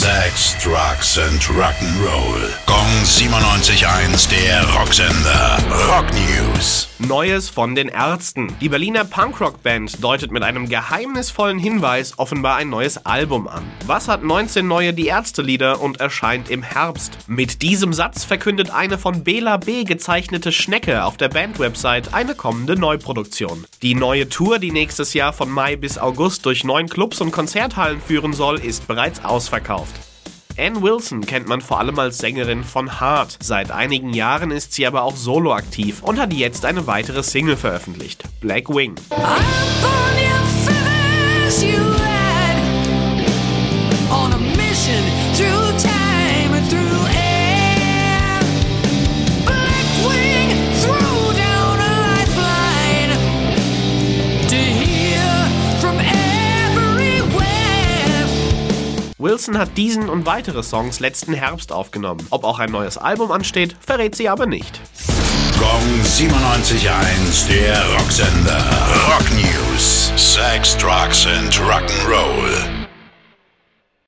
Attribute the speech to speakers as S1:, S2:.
S1: Sex, Drugs and Rock'n'Roll. Gong 97.1, der Rocksender. Rock News.
S2: Neues von den Ärzten. Die Berliner Punkrock-Band deutet mit einem geheimnisvollen Hinweis offenbar ein neues Album an. Was hat 19 neue Die Ärzte-Lieder und erscheint im Herbst? Mit diesem Satz verkündet eine von Bela B. gezeichnete Schnecke auf der Band-Website eine kommende Neuproduktion. Die neue Tour, die nächstes Jahr von Mai bis August durch neun Clubs und Konzerthallen führen soll, ist bereits ausverkauft. Ann Wilson kennt man vor allem als Sängerin von Heart. Seit einigen Jahren ist sie aber auch solo aktiv und hat jetzt eine weitere Single veröffentlicht, Black Wing. Wilson hat diesen und weitere Songs letzten Herbst aufgenommen. Ob auch ein neues Album ansteht, verrät sie aber nicht.
S1: Gong 97.1, der Rocksender. Rock News. Sex, Drugs and Rock'n'Roll.